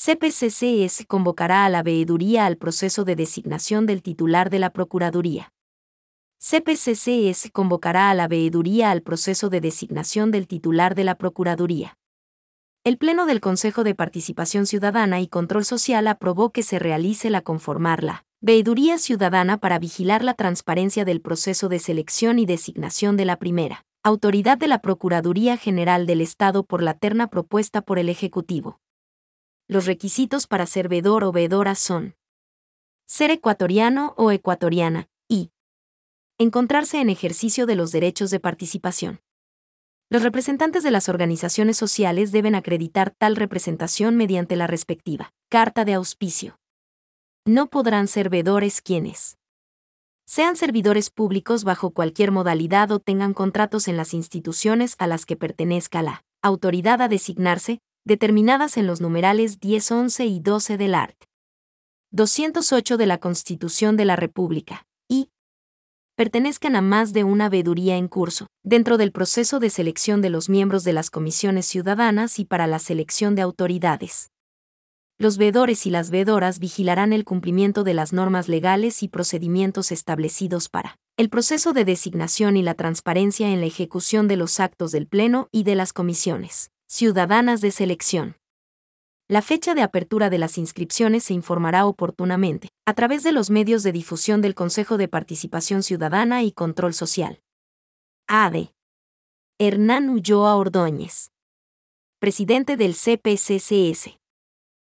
CPCCS convocará a la veeduría al proceso de designación del titular de la Procuraduría. CPCCS convocará a la veeduría al proceso de designación del titular de la Procuraduría. El Pleno del Consejo de Participación Ciudadana y Control Social aprobó que se realice la conformarla Veeduría Ciudadana para vigilar la transparencia del proceso de selección y designación de la primera autoridad de la Procuraduría General del Estado por la terna propuesta por el Ejecutivo. Los requisitos para ser veedor o veedora son ser ecuatoriano o ecuatoriana y encontrarse en ejercicio de los derechos de participación. Los representantes de las organizaciones sociales deben acreditar tal representación mediante la respectiva carta de auspicio. No podrán ser veedores quienes sean servidores públicos bajo cualquier modalidad o tengan contratos en las instituciones a las que pertenezca la autoridad a designarse, determinadas en los numerales 10, 11 y 12 del art. 208 de la Constitución de la República, y pertenezcan a más de una veeduría en curso, dentro del proceso de selección de los miembros de las comisiones ciudadanas y para la selección de autoridades. Los veedores y las veedoras vigilarán el cumplimiento de las normas legales y procedimientos establecidos para el proceso de designación y la transparencia en la ejecución de los actos del Pleno y de las comisiones ciudadanas de selección. La fecha de apertura de las inscripciones se informará oportunamente, a través de los medios de difusión del Consejo de Participación Ciudadana y Control Social. AD. Hernán Ulloa Ordóñez. Presidente del CPCCS.